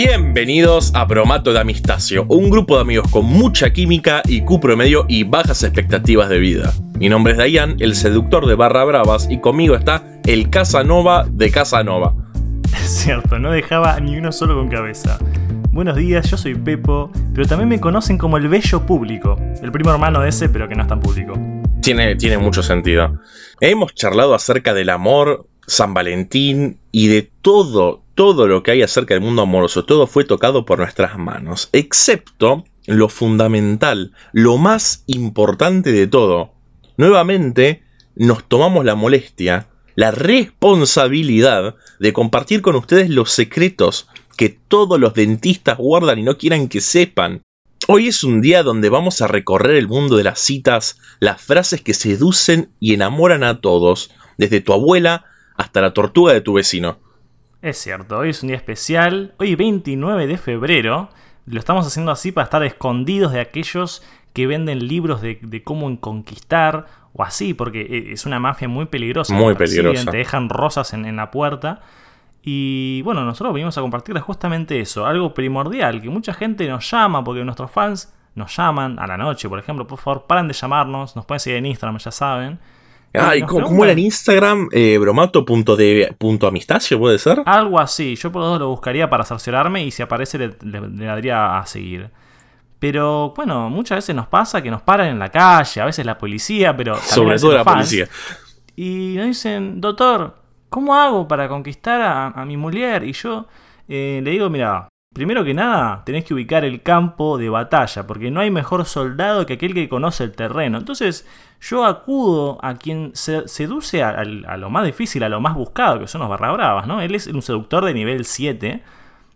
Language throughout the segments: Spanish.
Bienvenidos a Bromato de Amistacio, un grupo de amigos con mucha química, y IQ promedio y bajas expectativas de vida. Mi nombre es Dayan, el seductor de Barra Bravas, y conmigo está el Casanova de Casanova. Es cierto, no dejaba ni uno solo con cabeza. Buenos días, yo soy Pepo, pero también me conocen como el bello público, el primo hermano de ese, pero que no es tan público. Tiene, tiene mucho sentido. Hemos charlado acerca del amor, San Valentín y de todo, todo lo que hay acerca del mundo amoroso. Todo fue tocado por nuestras manos, excepto lo fundamental, lo más importante de todo. Nuevamente, nos tomamos la molestia, la responsabilidad de compartir con ustedes los secretos que todos los dentistas guardan y no quieran que sepan. Hoy es un día donde vamos a recorrer el mundo de las citas, las frases que seducen y enamoran a todos, desde tu abuela hasta la tortuga de tu vecino. Es cierto, hoy es un día especial, hoy 29 de febrero, lo estamos haciendo así para estar escondidos de aquellos que venden libros de, cómo conquistar o así, porque e, es una mafia muy peligrosa. Muy peligrosa. Te dejan rosas en, en la puerta. Y bueno, nosotros venimos a compartirles justamente eso, algo primordial, que mucha gente nos llama, porque nuestros fans nos llaman a la noche, por ejemplo, por favor, paren de llamarnos, nos pueden seguir en Instagram, ya saben. Ay, ¿cómo, era en Instagram? Eh, ¿puede ser? Algo así. Yo por lo menos lo buscaría para cerciorarme y si aparece le, daría a seguir. Pero bueno, muchas veces nos pasa que nos paran en la calle, a veces la policía, pero... Sobre todo la policía. Y nos dicen, doctor, ¿cómo hago para conquistar a, mi mujer? Y yo eh, le digo, mira, primero que nada tenés que ubicar el campo de batalla, porque no hay mejor soldado que aquel que conoce el terreno. Entonces yo acudo a quien se seduce a, lo más difícil, a lo más buscado, que son los barra bravas, ¿no? Él es un seductor de nivel 7.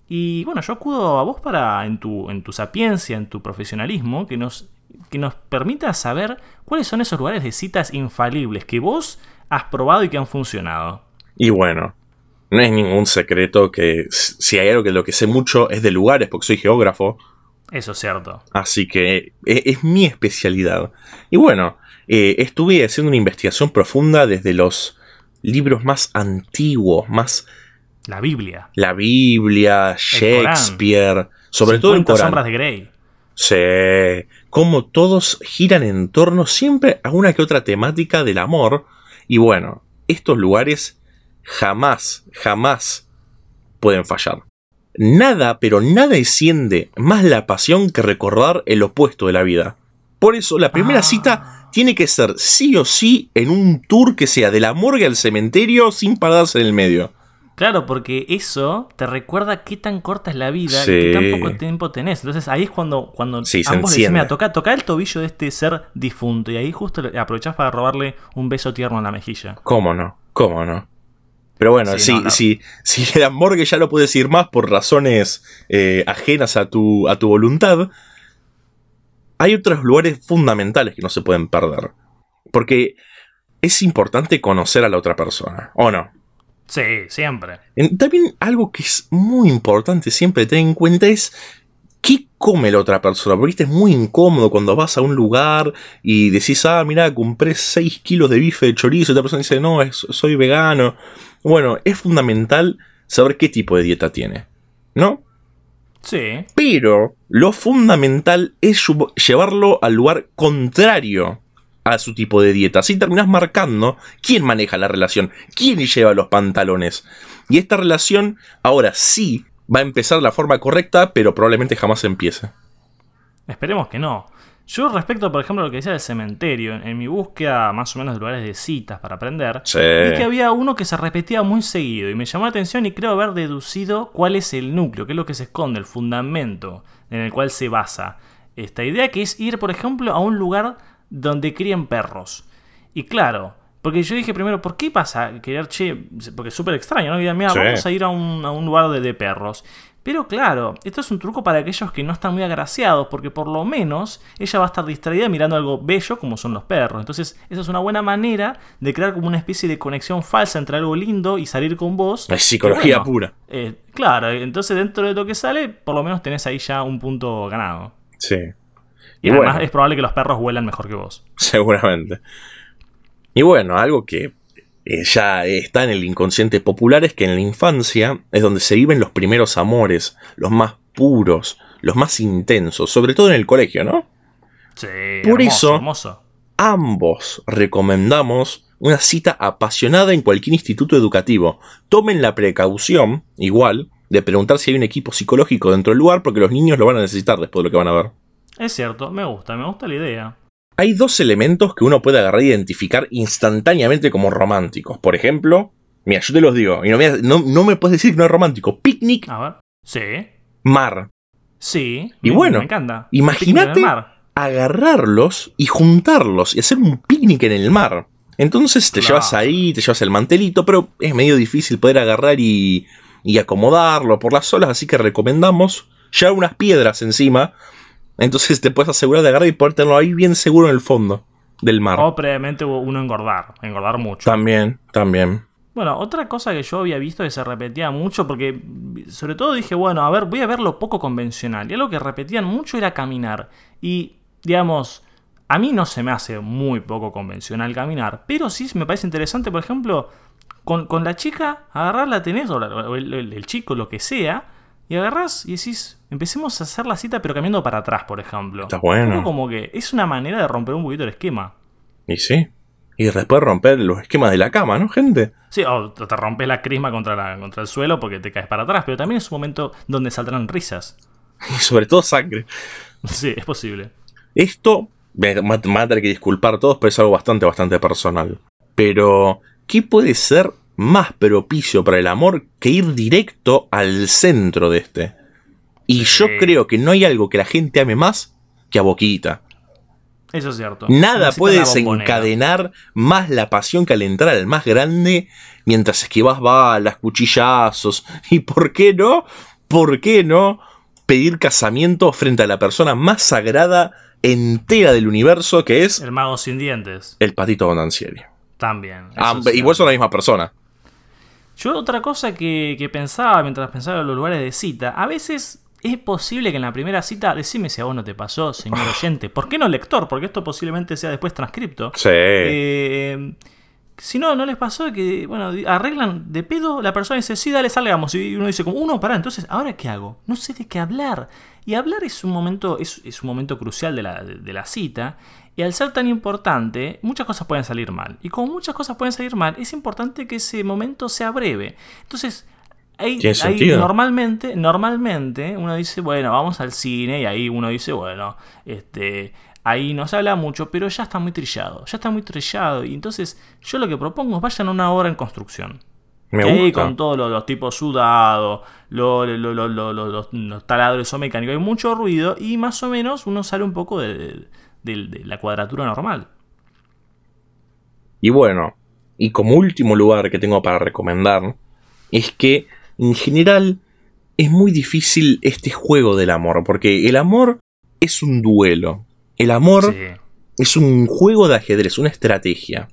Y bueno, yo acudo a vos para, en tu, en tu sapiencia, en tu profesionalismo, que nos, que nos permita saber cuáles son esos lugares de citas infalibles que vos has probado y que han funcionado. Y bueno, no es ningún secreto que si hay algo que lo que sé mucho es de lugares, porque soy geógrafo. Eso es cierto. Así que e, es, mi especialidad. Y bueno, eh, estuve haciendo una investigación profunda desde los libros más antiguos, más... La Biblia. La Biblia, Shakespeare, sobre todo el Corán. sombras de Grey. Sí, como todos giran en torno siempre a una que otra temática del amor. Y bueno, estos lugares jamás, jamás pueden fallar. Nada, pero nada enciende más la pasión que recordar el opuesto de la vida. Por eso, la primera ah. cita tiene que ser sí o sí en un tour que sea de la morgue al cementerio sin pararse en el medio. Claro, porque eso te recuerda qué tan corta es la vida y qué tan poco tiempo tenés. Entonces ahí es cuando, cuando sí, ambos mira, toca, toca el tobillo de este ser difunto y ahí justo aprovechás para robarle un beso tierno en la mejilla. ¿Cómo no? ¿Cómo no? Pero bueno, si, si, si la morgue ya no puedes ir más por razones eh, ajenas a tu, a tu voluntad, hay otros lugares fundamentales que no se pueden perder. Porque es importante conocer a la otra persona, ¿o no? Sí, siempre. También algo que es muy importante siempre tener en cuenta es ¿qué come la otra persona? Porque es muy incómodo cuando vas a un lugar y decís, ah, mira, compré 6 kilos de bife de chorizo y otra persona dice, no, soy vegano. Bueno, es fundamental saber qué tipo de dieta tiene, ¿no? Sí. Pero lo fundamental es llevarlo al lugar contrario a su tipo de dieta. Así terminas marcando quién maneja la relación, quién lleva los pantalones. Y esta relación ahora sí va a empezar de la forma correcta, pero probablemente jamás empiece. Esperemos que no. Yo respecto, por ejemplo, a lo que decía del cementerio, en, mi búsqueda más o menos de lugares de citas para aprender, vi que había uno que se repetía muy seguido y me llamó la atención y creo haber deducido cuál es el núcleo, qué es lo que se esconde, el fundamento en el cual se basa esta idea, que es ir, por ejemplo, a un lugar donde crían perros. Y claro, porque yo dije primero, ¿por qué pasa querer, che? Porque es súper extraño, ¿no? Mira, vamos a ir a un, a un lugar de, de, perros. Pero claro, esto es un truco para aquellos que no están muy agraciados, porque por lo menos ella va a estar distraída mirando algo bello como son los perros. Entonces, esa es una buena manera de crear como una especie de conexión falsa entre algo lindo y salir con vos. Es psicología pura. Eh, claro, entonces dentro de lo que sale, por lo menos tenés ahí ya un punto ganado. Sí. Y, además es probable que los perros huelan mejor que vos. Seguramente. Y bueno, algo que eh, ya está en el inconsciente popular es que en la infancia es donde se viven los primeros amores, los más puros, los más intensos, sobre todo en el colegio, ¿no? Sí, Por eso, ambos recomendamos una cita apasionada en cualquier instituto educativo. Tomen la precaución, igual, de preguntar si hay un equipo psicológico dentro del lugar, porque los niños lo van a necesitar después de lo que van a ver. Es cierto, me gusta, me gusta la idea. Hay dos elementos que uno puede agarrar e identificar instantáneamente como románticos. Por ejemplo, mira, yo te los digo, y no me, no, me puedes decir que no es romántico. Picnic. A ver. Sí. Mar. Sí. Y bueno, me encanta. Imagínate agarrarlos y juntarlos y hacer un picnic en el mar. Entonces te llevas ahí, te llevas el mantelito, pero es medio difícil poder agarrar y, y acomodarlo por las olas, así que recomendamos ya unas piedras encima entonces te puedes asegurar de agarrar y poder tenerlo ahí bien seguro en el fondo del mar. O previamente uno engordar, engordar mucho. También, también. Bueno, otra cosa que yo había visto que se repetía mucho, porque sobre todo dije, bueno, a ver, voy a ver lo poco convencional. Y algo que repetían mucho era caminar. Y, digamos, a mí no se me hace muy poco convencional caminar, pero sí me parece interesante, por ejemplo, con, la chica, agarrarla tenés, o, el chico, lo que sea, y agarras y decís, empecemos a hacer la cita pero cambiando para atrás, por ejemplo. Está bueno. como que es una manera de romper un poquito el esquema. Y sí. Y después romper los esquemas de la cama, ¿no, gente? Sí, o te rompes la crisma contra, la, contra el suelo porque te caes para atrás, pero también es un momento donde saldrán risas. Y sobre todo sangre. Sí, es posible. Esto, me va a tener que disculpar a todos, pero es algo bastante, bastante personal. Pero, ¿qué puede ser más propicio para el amor que ir directo al centro de este. Y yo creo que no hay algo que la gente ame más que a Boquita. Eso es cierto. Nada puede desencadenar más la pasión que alentar al más grande mientras esquivas balas, cuchillazos. ¿Y por qué no? ¿Por qué no pedir casamiento frente a la persona más sagrada entera del universo que es... El mago sin dientes. El patito Bonancieri. También. Ah, igual son la misma persona. Yo otra cosa que, pensaba mientras pensaba en los lugares de cita, a veces es posible que en la primera cita, decime si a vos no te pasó, señor oyente, ¿por qué no lector? Porque esto posiblemente sea después transcripto. Sí. Eh, si no, no les pasó que, bueno, arreglan de pedo, la persona dice, sí, dale, salgamos. Y uno dice, como, uno, pará, entonces, ¿ahora qué hago? No sé de qué hablar. Y hablar es un momento, es, es un momento crucial de la, de la cita. Y al ser tan importante, muchas cosas pueden salir mal. Y como muchas cosas pueden salir mal, es importante que ese momento sea breve. Entonces, ahí, normalmente, normalmente uno dice, bueno, vamos al cine y ahí uno dice, bueno, este, ahí no se habla mucho, pero ya está muy trillado, ya está muy trillado. Y entonces yo lo que propongo es vayan a una obra en construcción. Me Ahí con todos los, tipos sudados, los, los, taladros o mecánicos, hay mucho ruido y más o menos uno sale un poco de, de, la cuadratura normal. Y bueno, y como último lugar que tengo para recomendar, es que en general es muy difícil este juego del amor, porque el amor es un duelo, el amor es un juego de ajedrez, una estrategia,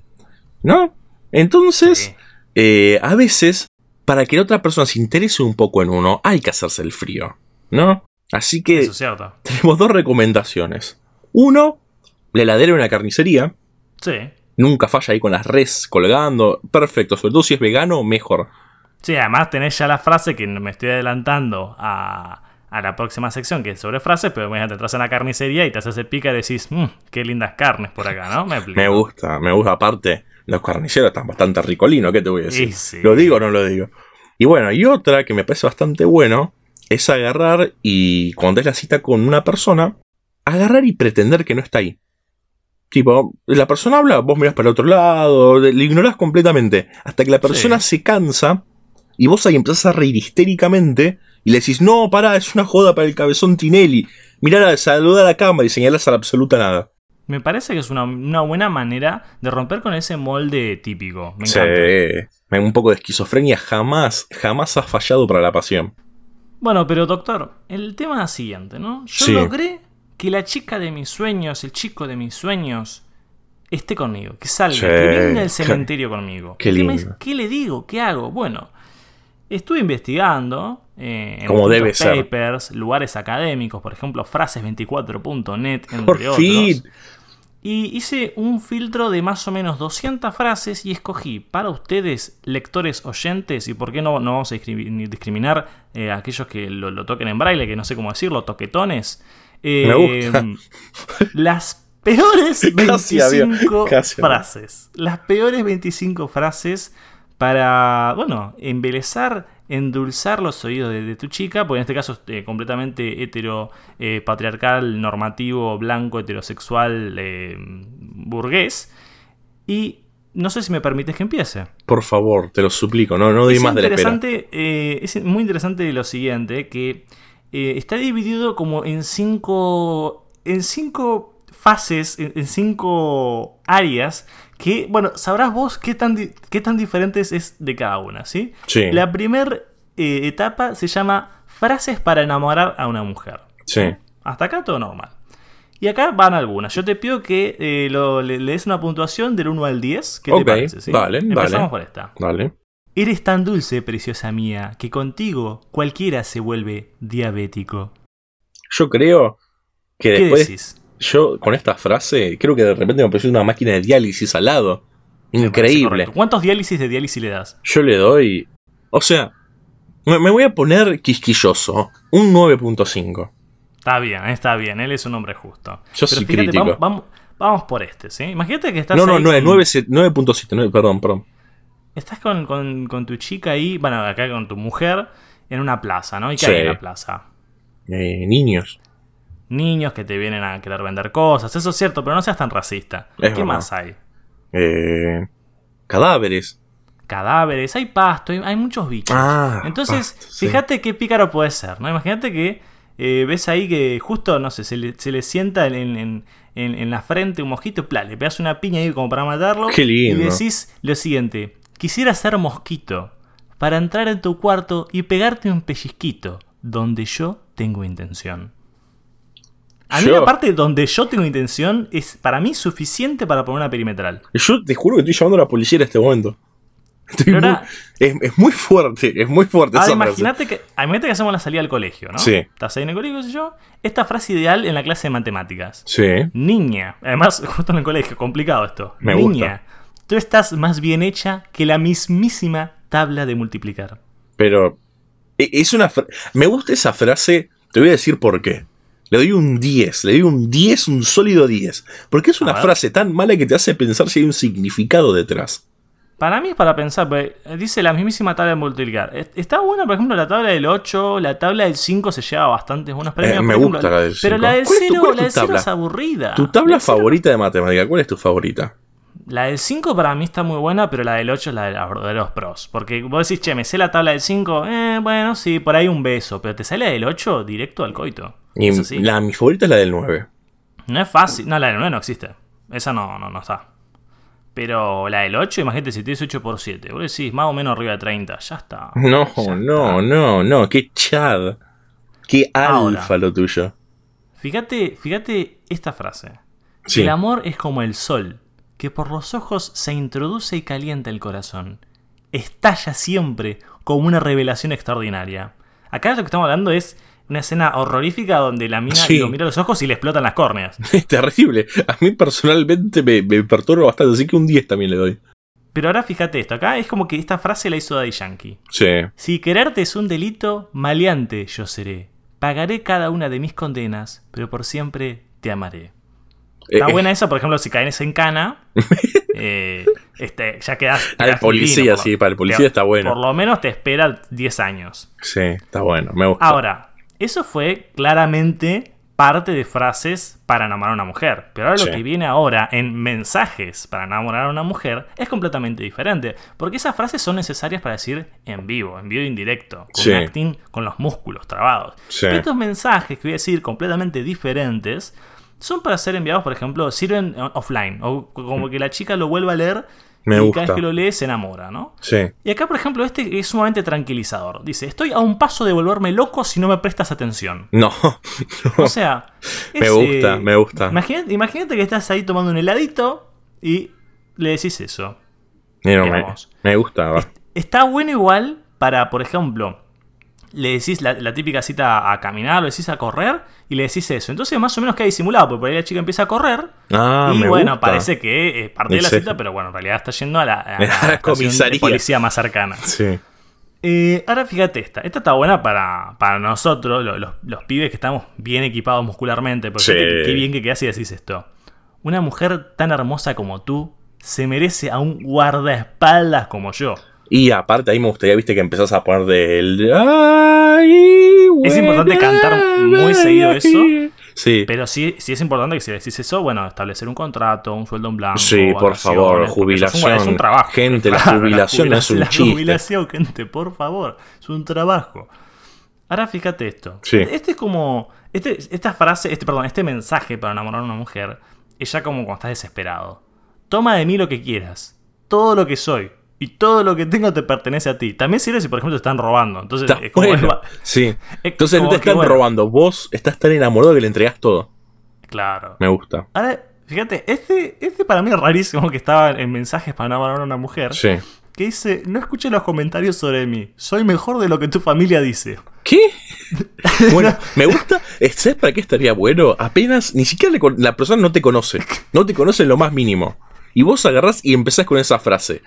¿no? Entonces, eh, a veces, para que la otra persona se interese un poco en uno, hay que hacerse el frío, ¿no? Así que tenemos dos recomendaciones. Uno, la heladera de una carnicería. Sí. Nunca falla ahí con las res colgando. Perfecto, sobre todo si es vegano, mejor. Sí, además tenés ya la frase que me estoy adelantando a, la próxima sección, que es sobre frases, pero bueno, te entras en la carnicería y te haces el pica y decís, mmm, qué lindas carnes por acá, ¿no? Me, me, gusta, me gusta. Aparte, los carniceros están bastante ricolinos, ¿qué te voy a decir? ¿Lo digo o no lo digo? Y bueno, y otra que me parece bastante bueno es agarrar y cuando es la cita con una persona, agarrar y pretender que no está ahí. Tipo, la persona habla, vos mirás para el otro lado, le ignorás completamente. Hasta que la persona se cansa y vos ahí empezás a reír histéricamente y le decís, no, pará, es una joda para el cabezón Tinelli. Mirá, saluda a la cámara y señalas a la absoluta nada. Me parece que es una, buena manera de romper con ese molde típico. Me sí, un poco de esquizofrenia jamás, jamás ha fallado para la pasión. Bueno, pero doctor, el tema es siguiente, ¿no? Yo logré que la chica de mis sueños, el chico de mis sueños, esté conmigo, que salga, que venga al cementerio conmigo. Qué, ¿Qué, le digo? ¿Qué hago? Bueno, estuve investigando eh, en Como debe papers, lugares académicos, por ejemplo, frases24.net, entre por fin. Y hice un filtro de más o menos 200 frases y escogí para ustedes, lectores oyentes, y por qué no, no vamos a discriminar eh, a aquellos que lo, toquen en braille, que no sé cómo decirlo, toquetones. Eh, las peores 25 frases. Las peores 25 frases para, bueno, embelezar, endulzar los oídos de, tu chica, porque en este caso es eh, completamente hetero, eh, patriarcal, normativo, blanco, heterosexual, burgués. Y no sé si me permites que empiece. Por favor, te lo suplico, no, no más de la espera. es muy interesante lo siguiente, que está dividido como en cinco, en cinco fases, en cinco áreas que, bueno, sabrás vos qué tan, qué tan diferentes es de cada una, ¿sí? Sí. La primera eh, etapa se llama frases para enamorar a una mujer. Sí. Hasta acá todo normal. Y acá van algunas. Yo te pido que eh, le, des una puntuación del 1 al 10. ¿Qué te parece? ¿sí? Vale, Empezamos por esta. Vale. Eres tan dulce, preciosa mía, que contigo cualquiera se vuelve diabético. Yo creo que después, ¿Qué decís? yo con esta frase creo que de repente me apareció una máquina de diálisis al lado. Increíble. ¿Cuántos diálisis de diálisis le das? Yo le doy. O sea, me, voy a poner quisquilloso. Un 9.5. Está bien, está bien. Él es un hombre justo. Yo soy crítico. Vamos, vamos, por este, ¿sí? Imagínate que estás. No, no, 9.7. Perdón, perdón. Estás con, con, tu chica ahí, bueno, acá con tu mujer, en una plaza, ¿no? ¿Y qué hay en la plaza? Eh, niños niños que te vienen a querer vender cosas. Eso es cierto, pero no seas tan racista. ¿Qué más hay? Eh, cadáveres. Cadáveres, hay pasto, hay, muchos bichos. Ah, Entonces, fíjate qué pícaro puede ser, ¿no? Imagínate que eh, ves ahí que justo, no sé, se le, sienta en, la frente un mosquito, y le pegas una piña ahí como para matarlo. Qué lindo. Y decís lo siguiente: Quisiera ser mosquito para entrar en tu cuarto y pegarte un pellizquito donde yo tengo intención. A mí la parte donde yo tengo intención es para mí suficiente para poner una perimetral. Yo te juro que estoy llamando a la policía en este momento. es, muy fuerte, es muy fuerte. imagínate que, imagínate que hacemos la salida al colegio, ¿no? Sí. Estás ahí en el colegio, qué sé yo. Esta frase ideal en la clase de matemáticas. Sí. Niña. Además, justo en el colegio, complicado esto. Me Niña. Tú estás más bien hecha que la mismísima tabla de multiplicar. Pero e, es una me gusta esa frase, te voy a decir por qué. Le doy un 10, le doy un 10, un sólido 10. Porque es una frase tan mala que te hace pensar si hay un significado detrás. Para mí es para pensar, pues, dice la mismísima tabla de multiplicar. Está buena, por ejemplo, la tabla del 8, la tabla del 5 se lleva bastantes buenos premios. Eh, me gusta la del 5. Pero la del 0, la del 0 es aburrida. ¿Tu tabla favorita de matemática? ¿Cuál es tu favorita? La del 5 para mí está muy buena, pero la del 8 es la de los pros. Porque vos decís, che, me sé la tabla del 5, eh, bueno, sí, por ahí un beso. Pero te sale la del 8 directo al coito. Y la, mi favorita es la del 9. No es fácil. No, la del 9 no existe. Esa no, no, no está. Pero la del 8, imagínate si tienes 8 por 7. Vos decís más o menos arriba de 30. Ya está. No, no, no, no. Qué chad. Qué alfa lo tuyo. Fíjate, fíjate esta frase. El amor es como el sol, que por los ojos se introduce y calienta el corazón. Estalla siempre como una revelación extraordinaria. Acá lo que estamos hablando es una escena horrorífica donde la mina lo mira a los ojos y le explotan las córneas. Es terrible. A mí personalmente me, perturba bastante, así que un 10 también le doy. Pero ahora fíjate esto, acá es como que esta frase la hizo Daddy Yankee. Sí. Si quererte es un delito, maleante yo seré. Pagaré cada una de mis condenas, pero por siempre te amaré. Está eh, buena esa, por ejemplo, si caes en cana, eh, este, ya quedas. Al policía, sí, para el policía está bueno. Por lo menos te espera 10 años. Sí, está bueno, me gusta. Ahora, eso fue claramente parte de frases para enamorar a una mujer. Pero ahora lo que viene ahora en mensajes para enamorar a una mujer es completamente diferente. Porque esas frases son necesarias para decir en vivo, en vivo indirecto, con acting con los músculos trabados. estos mensajes que voy a decir completamente diferentes son para ser enviados, por ejemplo, sirven offline. O como mm. que la chica lo vuelva a leer y cada vez que lo lee se enamora, ¿no? Sí. Y acá, por ejemplo, este es sumamente tranquilizador. Dice, estoy a un paso de volverme loco si no me prestas atención. No. O sea... me gusta, me gusta. Imagínate, que estás ahí tomando un heladito y le decís eso. me, me, gusta. Está bueno igual para, por ejemplo, le decís la, típica cita a caminar, lo decís a correr y le decís eso. Entonces, más o menos queda disimulado, porque por ahí la chica empieza a correr. Ah, y bueno, parece que es parte de la cita, pero bueno, en realidad está yendo a la, comisaría. policía más cercana. Sí. Eh, ahora fíjate esta. Esta está buena para, para nosotros, los, pibes que estamos bien equipados muscularmente. Porque qué bien que quedas y decís esto. Una mujer tan hermosa como tú se merece a un guardaespaldas como yo. Y aparte ahí me gustaría, viste, que empezás a poner del... es importante cantar muy seguido eso. Sí. Pero sí, sí es importante que si decís eso, bueno, establecer un contrato, un sueldo en blanco. Sí, por favor, jubilación. Es un, trabajo. Gente, la jubilación, es un chiste. La jubilación, gente, por favor, es un trabajo. Ahora fíjate esto. Este es como. Este, esta frase, este, perdón, este mensaje para enamorar a una mujer es ya como cuando estás desesperado. Toma de mí lo que quieras. Todo lo que soy y todo lo que tengo te pertenece a ti. También sirve si, por ejemplo, te están robando. Entonces, es como sí. Entonces no te están robando. Vos estás tan enamorado que le entregas todo. Claro. Me gusta. Ahora, fíjate, este, este para mí es rarísimo que estaba en mensajes para enamorar a una mujer. Sí. Que dice: No escuche los comentarios sobre mí. Soy mejor de lo que tu familia dice. ¿Qué? bueno, me gusta. ¿Sabes para qué estaría bueno? Apenas, ni siquiera la persona no te conoce. No te conoce en lo más mínimo. Y vos agarrás y empezás con esa frase.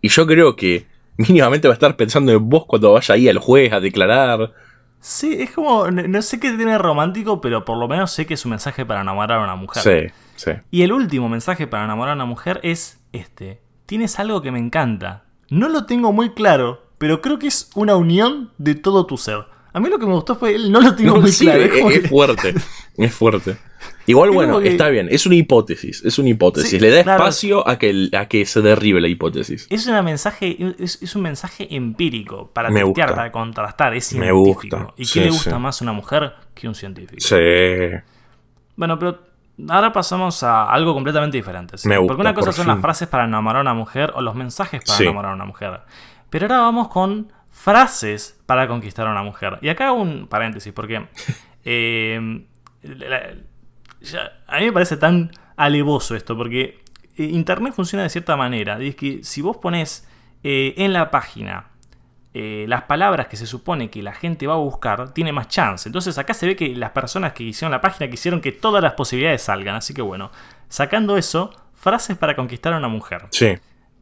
Y yo creo que mínimamente va a estar pensando en vos cuando vaya ahí al juez a declarar. Sí, es como, no sé qué tiene romántico, pero por lo menos sé que es un mensaje para enamorar a una mujer. Sí, sí. Y el último mensaje para enamorar a una mujer es este. Tienes algo que me encanta. No lo tengo muy claro, pero creo que es una unión de todo tu ser. A mí lo que me gustó fue él no lo tengo muy claro. Es, fuerte, es fuerte. Igual, bueno, está bien, es una hipótesis, es una hipótesis. Le da espacio a que, a que se derribe la hipótesis. Es, una mensaje, es, un mensaje empírico para testear, para contrastar, es científico. Me gusta. ¿Y qué le gusta más a una mujer que un científico? Sí. Bueno, pero ahora pasamos a algo completamente diferente. Porque una cosa son las frases para enamorar a una mujer o los mensajes para enamorar a una mujer. Pero ahora vamos con frases para conquistar a una mujer. Y acá un paréntesis, porque eh, a mí me parece tan alevoso esto, porque eh, Internet funciona de cierta manera. Es que si vos pones eh, en la página las palabras que se supone que la gente va a buscar, tiene más chance. Entonces acá se ve que las personas que hicieron la página quisieron que todas las posibilidades salgan. Así que bueno, sacando eso, frases para conquistar a una mujer. Sí.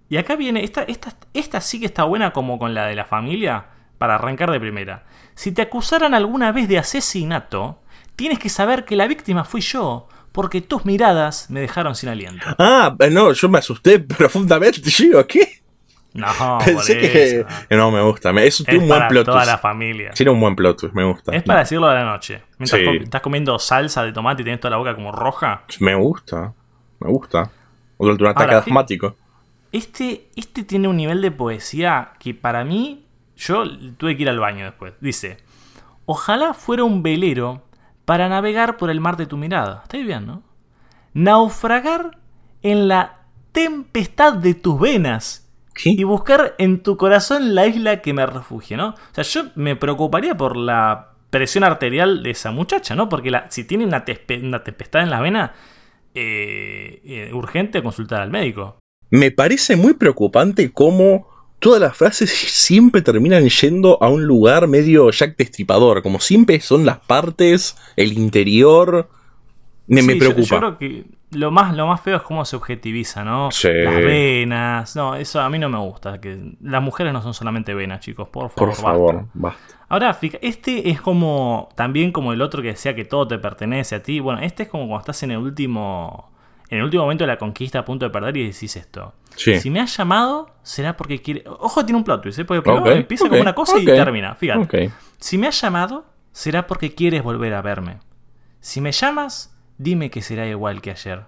Y acá viene, esta, esta, esta sí que está buena como con la de la familia, para arrancar de primera. Si te acusaran alguna vez de asesinato, tienes que saber que la víctima fui yo, porque tus miradas me dejaron sin aliento. Ah, no, yo me asusté profundamente. Yo ¿qué? No, Pensé que. No, me gusta. Es, es un buen plot toda la familia. Tiene un buen plot me gusta. Es para decirlo de la noche. Mientras estás comiendo salsa de tomate y tienes toda la boca como roja. Me gusta. Me gusta. O un ataque asmático. Este, este tiene un nivel de poesía que para mí, yo tuve que ir al baño después. Dice, ojalá fuera un velero para navegar por el mar de tu mirada. Está bien, ¿no? Naufragar en la tempestad de tus venas. Y buscar en tu corazón la isla que me refugie, ¿no? O sea, yo me preocuparía por la presión arterial de esa muchacha, ¿no? Porque la, si tiene una, tempestad en la vena, eh, eh, urgente consultar al médico me parece muy preocupante cómo todas las frases siempre terminan yendo a un lugar medio Jack Destripador, como siempre son las partes, el interior. Me, me preocupa. Yo, creo que lo más, lo más feo es cómo se objetiviza, ¿no? Sí. Las venas. No, eso a mí no me gusta. Que las mujeres no son solamente venas, chicos. Por favor. Por favor, basta. Ahora, este es como. También como el otro que decía que todo te pertenece a ti. Bueno, este es como cuando estás en el último en el último momento de la conquista a punto de perder y decís esto. Si me has llamado, será porque quiere. Ojo, tiene un plot twist, ¿eh? porque primero empieza como una cosa y termina. Fíjate. Si me has llamado, será porque quieres volver a verme. Si me llamas, dime que será igual que ayer.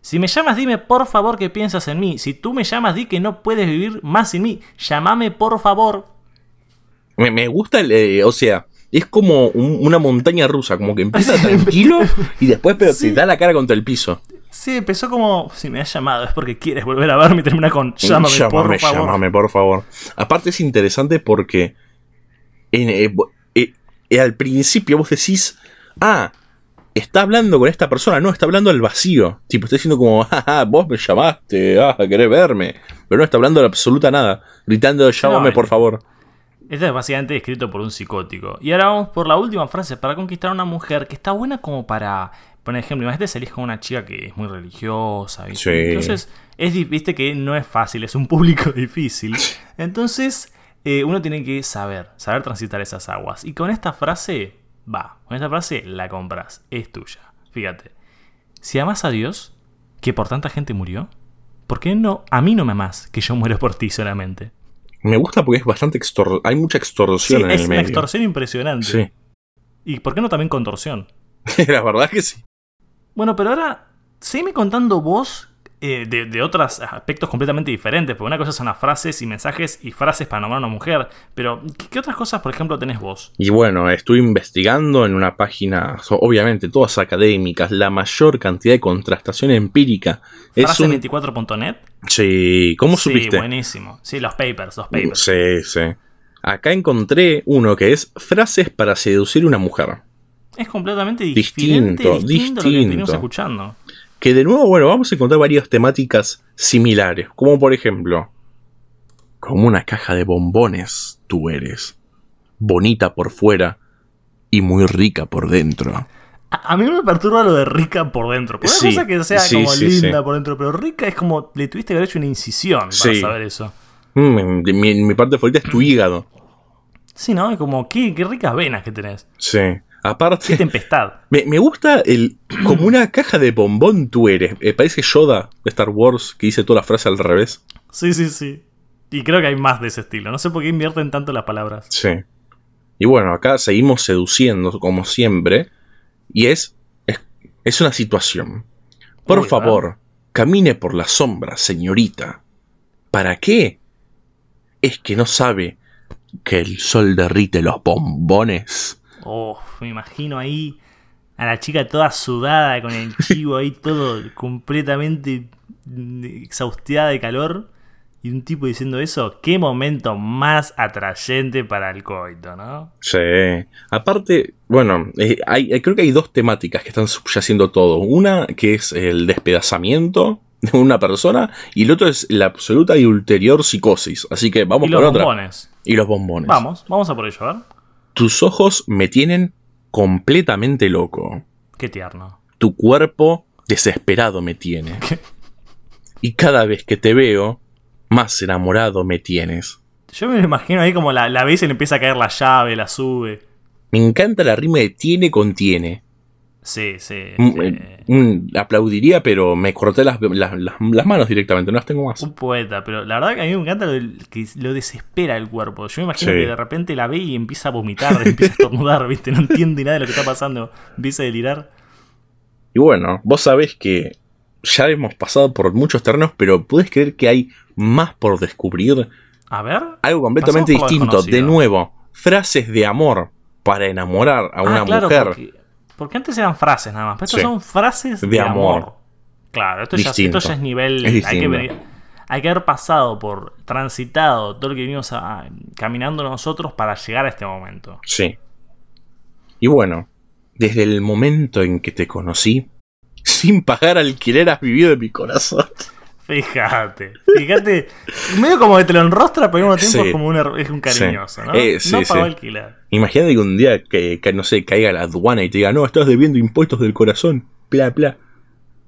Si me llamas, dime por favor que piensas en mí. Si tú me llamas, di que no puedes vivir más sin mí. Llámame por favor. Me, gusta el. Eh, o sea, es como una montaña rusa, como que empieza tranquilo y después pero te da la cara contra el piso. Sí, empezó como, si me has llamado es porque quieres volver a verme y termina con llámame, por favor. Llámame, por favor. Aparte es interesante porque eh, eh, eh, al principio vos decís, ah, está hablando con esta persona, no, está hablando al vacío. Tipo, está diciendo como, ah, vos me llamaste, ah, querés verme. Pero no está hablando de absoluta nada, gritando, llámame por favor. Este es básicamente escrito por un psicótico. Y ahora vamos por la última frase, para conquistar a una mujer que está buena como para, por ejemplo, imagínate salís con una chica que es muy religiosa. Entonces, es, viste que no es fácil, es un público difícil. Entonces, eh, uno tiene que saber, saber transitar esas aguas. Y con esta frase, va, con esta frase la compras, es tuya. Fíjate, si amas a Dios, que por tanta gente murió, ¿por qué no a mí no me amas que yo muero por ti solamente? Me gusta porque es bastante extor hay mucha extorsión en el medio. Es una extorsión impresionante. Sí. ¿Y por qué no también contorsión? La verdad que sí. Bueno, pero ahora, seguime contando vos eh, de, otros aspectos completamente diferentes. Porque una cosa son las frases y mensajes y frases para nombrar a una mujer. Pero, ¿qué, otras cosas, por ejemplo, tenés vos? Y bueno, estuve investigando en una página, obviamente todas académicas, la mayor cantidad de contrastación empírica. ¿Frase24.net? Sí, ¿cómo supiste? Sí, buenísimo. Sí, los papers, los papers. Sí, sí. Acá encontré uno que es frases para seducir a una mujer. Es completamente distinto, distinto, lo que venimos escuchando. Que de nuevo, bueno, vamos a encontrar varias temáticas similares. Como por ejemplo, como una caja de bombones tú eres. Bonita por fuera y muy rica por dentro. A, mí me perturba lo de rica por dentro. Puede sí, cosa que sea como linda por dentro, pero rica es como le tuviste que haber hecho una incisión para saber eso. Mm, mi, parte favorita es tu hígado. Sí, ¿no? Es como, qué, qué ricas venas que tenés. Sí. Aparte. Qué tempestad. Me, gusta el. Como una caja de bombón tú eres. Me parece Yoda de Star Wars que dice toda la frase al revés. Sí, sí, sí. Y creo que hay más de ese estilo. No sé por qué invierten tanto las palabras. Sí. Y bueno, acá seguimos seduciendo, como siempre. Y es. Es, una situación. Por favor, camine por la sombra, señorita. ¿Para qué? Es que no sabe que el sol derrite los bombones. Oh, me imagino ahí a la chica toda sudada con el chivo ahí todo completamente exhaustiada de calor. Y un tipo diciendo eso, qué momento más atrayente para el coito, ¿no? Sí. Aparte, bueno, eh, hay, creo que hay dos temáticas que están subyaciendo todo. Una que es el despedazamiento de una persona y el otro es la absoluta y ulterior psicosis. Así que vamos y los bombones. Y los bombones. Vamos, vamos a por ello, a ver. Tus ojos me tienen completamente loco. Qué tierno. Tu cuerpo desesperado me tiene. Y cada vez que te veo, más enamorado me tienes. Yo me lo imagino ahí como la, la vez y le empieza a caer la llave, la sube. Me encanta la rima de tiene con tiene. Sí, sí. aplaudiría, pero me corté las, manos directamente, no las tengo más. Un poeta, pero la verdad que a mí me encanta lo, que lo desespera el cuerpo. Yo me imagino que de repente la ve y empieza a vomitar, empieza a estornudar, ¿viste? No entiende nada de lo que está pasando, empieza a delirar. Y bueno, vos sabés que ya hemos pasado por muchos terrenos, pero ¿puedes creer que hay más por descubrir? A ver. Algo completamente distinto. De nuevo, frases de amor para enamorar a ah, una mujer. Porque antes eran frases nada más, pero estas son frases de, amor. Claro, esto ya, es nivel. hay, que hay, que haber pasado por, transitado todo lo que vinimos caminando nosotros para llegar a este momento. Sí. Y bueno, desde el momento en que te conocí, sin pagar alquiler has vivido en mi corazón. Fíjate, fíjate. medio como que te lo enrostra, pero al mismo tiempo es como un, es un cariñoso, ¿no? Eh, no pagó alquiler. Imagínate que un día que, no sé, caiga la aduana y te diga, no, estás debiendo impuestos del corazón. Bla, bla.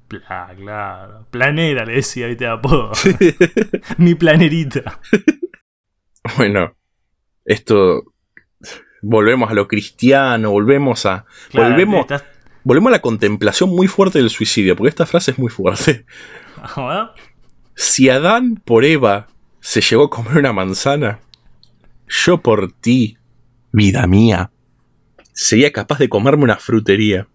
Bla, claro. Planera, le decía, ahí te apodo. Mi planerita. bueno, esto. Volvemos a lo cristiano, volvemos a. volvemos, volvemos a la contemplación muy fuerte del suicidio, porque esta frase es muy fuerte. Si Adán por Eva se llegó a comer una manzana, yo por ti, vida mía, sería capaz de comerme una frutería.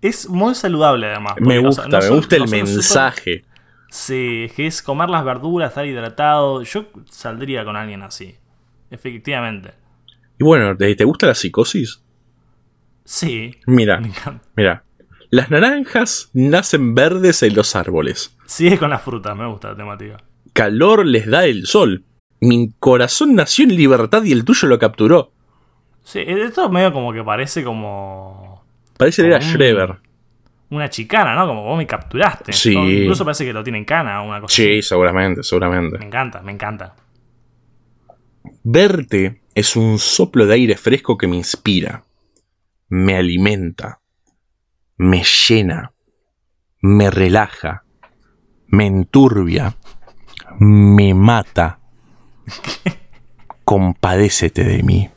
Es muy saludable además. me gusta, me gusta el mensaje. Sí, que es comer las verduras, estar hidratado. Yo saldría con alguien así. Efectivamente. Y bueno, ¿te, gusta la psicosis? Sí. Mira, mira. Las naranjas nacen verdes en los árboles. Sigue con las frutas, me gusta la temática. Calor les da el sol. Mi corazón nació en libertad y el tuyo lo capturó. Sí, esto medio como que parece como. Parece que era Shrever. Una chicana, ¿no? Como vos me capturaste. Sí. Incluso parece que lo tiene en cana una cosa Sí, seguramente, seguramente. Me encanta, me encanta. Verte es un soplo de aire fresco que me inspira, me alimenta, me llena, me relaja, me enturbia, me mata. Compadécete de mí.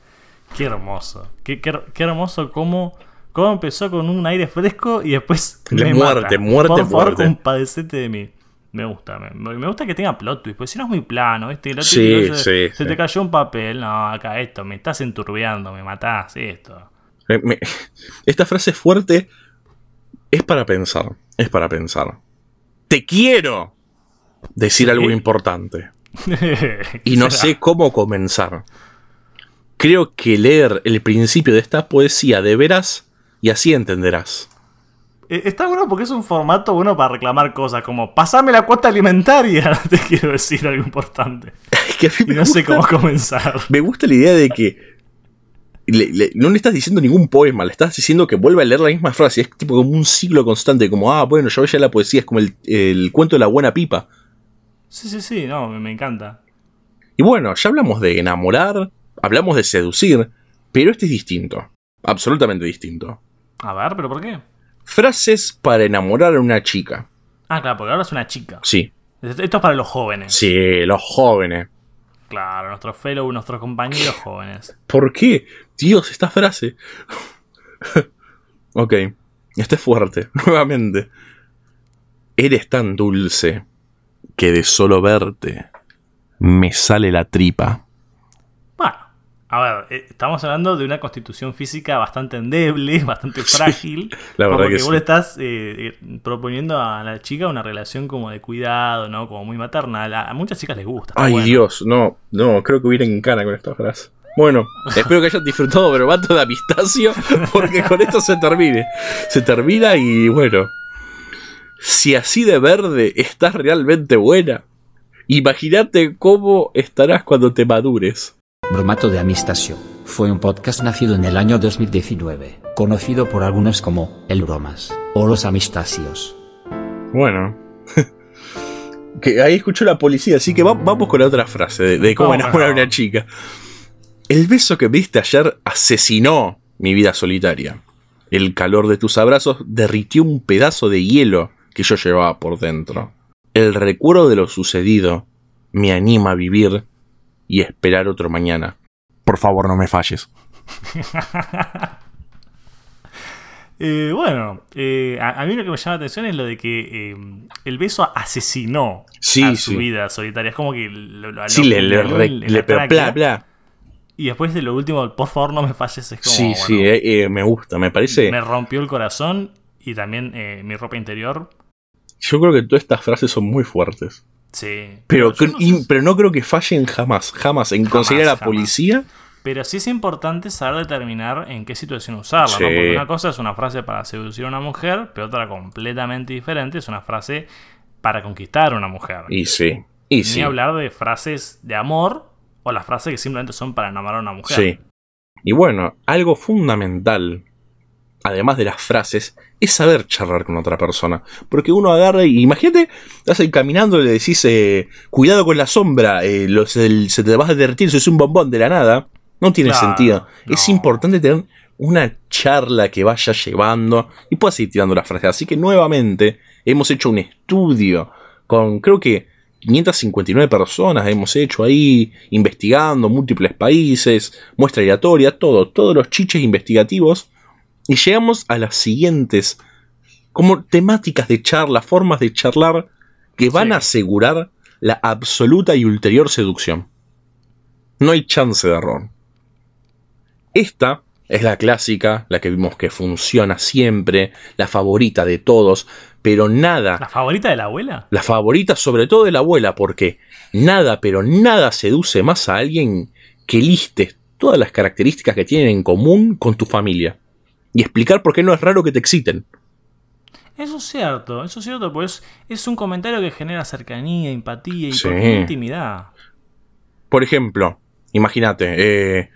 Qué hermoso. Qué, hermoso cómo, cómo, empezó con un aire fresco y después. De muerte, muerte, Por favor, compadécete de mí. Me gusta, me, gusta que tenga plot twist, porque si no es muy plano, ¿viste? sí, sí, se, te cayó un papel, no, acá esto, me estás enturbiando, me matás, esto. esta frase fuerte es para pensar, es para pensar. Te quiero decir algo importante. y no sé cómo comenzar. Creo que leer el principio de esta poesía de veras y así entenderás. Eh, está bueno porque es un formato bueno para reclamar cosas como pasame la cuota alimentaria. Te quiero decir algo importante. no sé cómo comenzar. Me gusta la idea de que no le estás diciendo ningún poema, le estás diciendo que vuelva a leer la misma frase. Es tipo como un ciclo constante, como, ah, bueno, yo ya la poesía es como el, cuento de la buena pipa. Sí, sí, sí, no, me, me encanta. Y bueno, ya hablamos de enamorar, hablamos de seducir, pero este es distinto. Absolutamente distinto. A ver, ¿pero por qué? Frases para enamorar a una chica. Ah, claro, porque ahora es una chica. Sí. Esto es para los jóvenes. Sí, los jóvenes. Claro, nuestros fellow, nuestros compañeros jóvenes. ¿Por qué? Dios, esta frase. ok, este es fuerte, nuevamente. Eres tan dulce que de solo verte me sale la tripa. A ver, eh, estamos hablando de una constitución física bastante endeble, bastante frágil. la verdad porque vos le estás eh, eh, proponiendo a la chica una relación como de cuidado, ¿no? Como muy maternal. A, muchas chicas les gusta. Ay, Dios, no, no, creo que hubiera en cana con esta frase. Bueno, espero que hayan disfrutado va de Amistacio, porque con esto se termine. Se termina y bueno. Si así de verde estás realmente buena, imagínate cómo estarás cuando te madures. Bromato de Amistasio fue un podcast nacido en el año 2019, conocido por algunos como El Bromas o Los Amistasios. Bueno, que ahí escuchó la policía, así que vamos con la otra frase de, cómo enamorar a una chica. El beso que viste ayer asesinó mi vida solitaria. El calor de tus abrazos derritió un pedazo de hielo que yo llevaba por dentro. El recuerdo de lo sucedido me anima a vivir y esperar otro mañana. Por favor, no me falles. Eh, bueno, eh, a, mí lo que me llama la atención es lo de que eh, el beso asesinó a su vida solitaria. Es como que lo, sí, le, le, Y después de lo último, por favor no me falles, es como. Sí, sí, me gusta, me parece. Me rompió el corazón y también mi ropa interior. Yo creo que todas estas frases son muy fuertes. Sí. Pero, no, pero no creo que fallen jamás, jamás en conseguir a la policía. Pero sí es importante saber determinar en qué situación usarla, ¿no? Porque una cosa es una frase para seducir a una mujer, pero otra completamente diferente es una frase para conquistar a una mujer. Y sí. Y Ni hablar de frases de amor o las frases que simplemente son para enamorar a una mujer. Sí. Y bueno, algo fundamental además de las frases, es saber charlar con otra persona. Porque uno agarra y imagínate, estás ahí caminando y le decís, eh, cuidado con la sombra, eh, se te vas a derretir, es un bombón de la nada. No tiene sentido. Es importante tener una charla que vaya llevando y puedas ir tirando las frases. Así que nuevamente hemos hecho un estudio con creo que 559 personas hemos hecho ahí investigando múltiples países, muestra aleatoria, todo, todos los chiches investigativos y llegamos a las siguientes, como temáticas de charla, formas de charlar que van a asegurar la absoluta y ulterior seducción. No hay chance de error. Esta es la clásica, la que vimos que funciona siempre, la favorita de todos, pero nada... ¿La favorita de la abuela? La favorita sobre todo de la abuela, porque nada, pero nada seduce más a alguien que listes todas las características que tienen en común con tu familia y explicar por qué no es raro que te exciten. Eso es cierto, eso es cierto, pues es un comentario que genera cercanía, empatía y intimidad. Por ejemplo, imagínate, eh,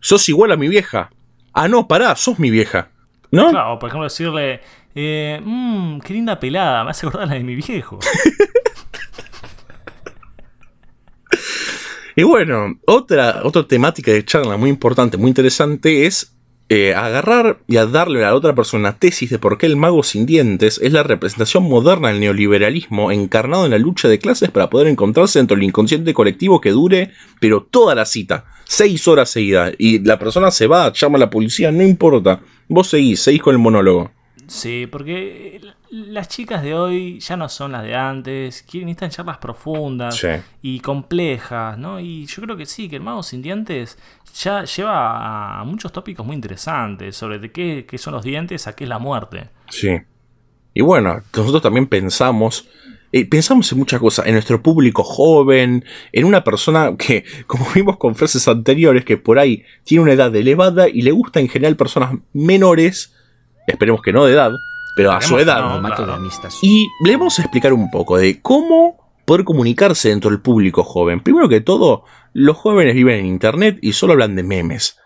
sos igual a mi vieja. Ah, no, pará, sos mi vieja. ¿No? Claro, por ejemplo, decirle, eh, mmm, qué linda pelada, me hace acordar la de mi viejo. Y bueno, otra, otra temática de charla muy importante, muy interesante es eh, agarrar y a darle a la otra persona tesis de por qué el mago sin dientes es la representación moderna del neoliberalismo encarnado en la lucha de clases para poder encontrarse dentro del inconsciente colectivo que dure, pero toda la cita, seis horas seguidas, y la persona se va, llama a la policía, no importa, vos seguís, seguís con el monólogo. Sí, porque las chicas de hoy ya no son las de antes, quieren necesitan charlas profundas y complejas, ¿no? Y yo creo que sí, que el mago sin dientes ya lleva a muchos tópicos muy interesantes sobre de qué, son los dientes, a qué es la muerte. Sí. Y bueno, nosotros también pensamos, eh, pensamos en muchas cosas, en nuestro público joven, en una persona que, como vimos con frases anteriores, que por ahí tiene una edad elevada y le gusta en general personas menores, esperemos que no de edad, pero a su edad. Y le vamos a explicar un poco de cómo poder comunicarse dentro del público joven. Primero que todo, los jóvenes viven en internet y solo hablan de memes.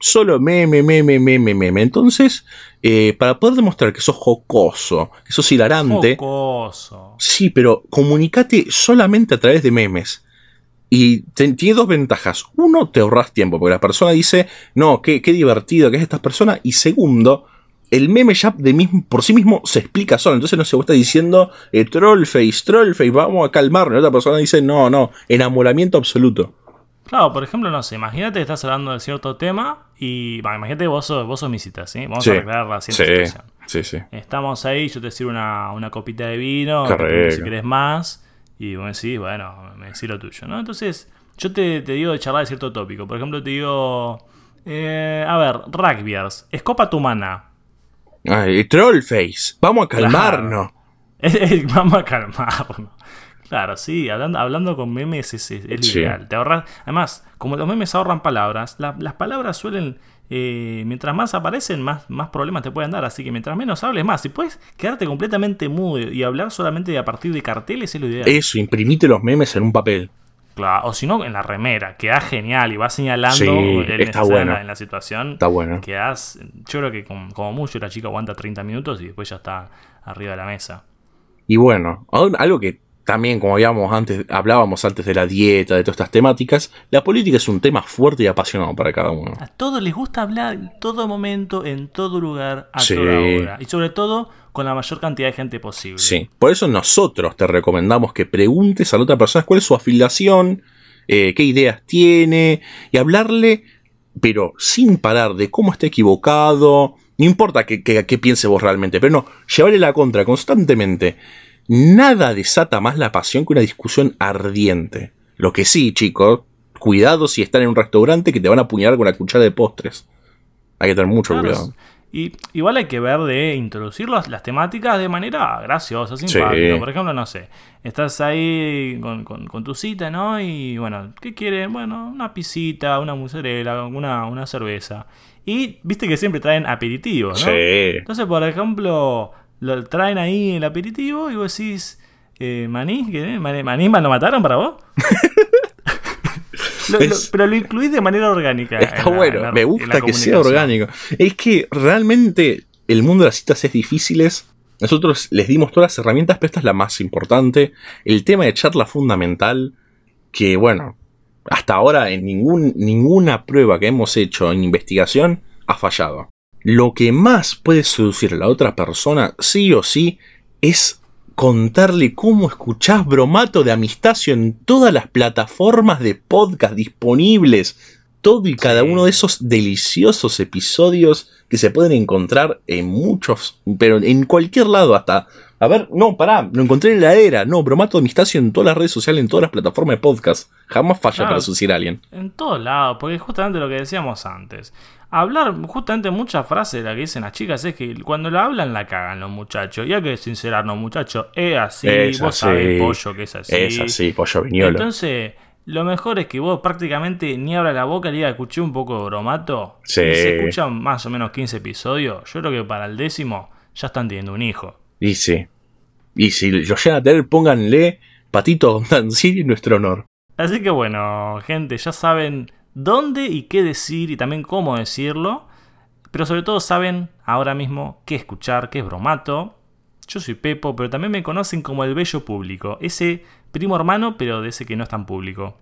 Solo meme, meme, meme, meme. Entonces, eh, para poder demostrar que sos jocoso, que sos hilarante. Jocoso. Sí, pero comunicate solamente a través de memes. Y tiene dos ventajas. Uno, te ahorras tiempo, porque la persona dice, no, qué, qué divertido que es esta persona. Y segundo, el meme ya de mismo, por sí mismo se explica solo. Entonces no se está diciendo eh, trollface, trollface, vamos a calmarnos. La otra persona dice no, no, enamoramiento absoluto. Claro, por ejemplo, no sé, imagínate que estás hablando de cierto tema y imagínate que vos sos, vos sos mi cita, ¿sí? Vamos a arreglar la sí, situación. Sí, sí. Estamos ahí, yo te sirvo una, una copita de vino, si querés más, y vos decís, bueno, me decís lo tuyo, ¿no? Entonces, yo te, te digo de charlar de cierto tópico. Por ejemplo, te digo, eh, a ver, rugbyers, escopa tu mana. Ay, Trollface, vamos a calmarnos. vamos a calmarnos. Claro, sí, hablando, hablando con memes es, es, ideal. Te ahorras, además, como los memes ahorran palabras, las palabras suelen, eh, mientras más aparecen, más, más problemas te pueden dar. Así que mientras menos hables, más. Si puedes quedarte completamente mudo y hablar solamente a partir de carteles, es lo ideal. Eso, imprimite los memes en un papel. Claro, o si no, en la remera, queda genial y va señalando en, la situación. Está bueno. Quedás, yo creo que como, mucho la chica aguanta 30 minutos y después ya está arriba de la mesa. Y bueno, algo que también, como habíamos antes, hablábamos antes de la dieta, de todas estas temáticas, la política es un tema fuerte y apasionado para cada uno. A todos les gusta hablar en todo momento, en todo lugar, a toda hora. Y sobre todo con la mayor cantidad de gente posible. Sí, por eso nosotros te recomendamos que preguntes a la otra persona cuál es su afiliación, eh, qué ideas tiene, y hablarle, pero sin parar de cómo está equivocado. No importa qué piense vos realmente, pero no, llevarle la contra constantemente. Nada desata más la pasión que una discusión ardiente. Lo que sí, chicos, cuidado si están en un restaurante que te van a apuñalar con la cuchara de postres. Hay que tener mucho cuidado. Y igual hay que ver de introducir las, temáticas de manera graciosa, simpática. Por ejemplo, no sé, estás ahí con, tu cita, ¿no? Y bueno, ¿qué quieren? Bueno, una pisita, una mozzarella, una, una cerveza. Y viste que siempre traen aperitivos, ¿no? Sí. Entonces, por ejemplo, lo traen ahí el aperitivo y vos decís, eh, ¿maní? ¿Qué? ¿Maní, lo mataron para vos? pero lo incluís de manera orgánica. Está bueno, me gusta que sea orgánico. Es que realmente el mundo de las citas es difícil. Nosotros les dimos todas las herramientas, pero esta es la más importante. El tema de charla fundamental, que bueno, hasta ahora en ningún, ninguna prueba que hemos hecho en investigación ha fallado lo que más puede seducir a la otra persona, sí o sí, es contarle cómo escuchás bromato de amistacio en todas las plataformas de podcast disponibles. Todo y cada uno de esos deliciosos episodios que se pueden encontrar en muchos, pero en cualquier lado, hasta a ver, no, pará, lo encontré en la era. No, bromato de amistacio en todas las redes sociales, en todas las plataformas de podcast. Jamás falla para seducir a alguien. En todos lados, porque justamente lo que decíamos antes hablar justamente muchas frases de las que dicen las chicas es que cuando la hablan la cagan los muchachos. Y hay que sincerarnos, muchachos, es así, vos sabés, pollo, que es así. Es así, pollo viñolo. Entonces, lo mejor es que vos prácticamente ni abra la boca y diga, escuché un poco de bromato. Sí. Y se escuchan más o menos 15 episodios. Yo creo que para el décimo ya están teniendo un hijo. Y sí. Y si lo llegan a tener, pónganle Patito Dancir en nuestro honor. Así que bueno, gente, ya saben dónde y qué decir y también cómo decirlo. Pero sobre todo saben ahora mismo qué escuchar, qué es bromato. Yo soy Pepo, pero también me conocen como el bello público. Ese primo hermano, pero de ese que no es tan público.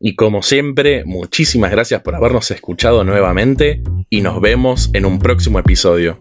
Y como siempre, muchísimas gracias por habernos escuchado nuevamente y nos vemos en un próximo episodio.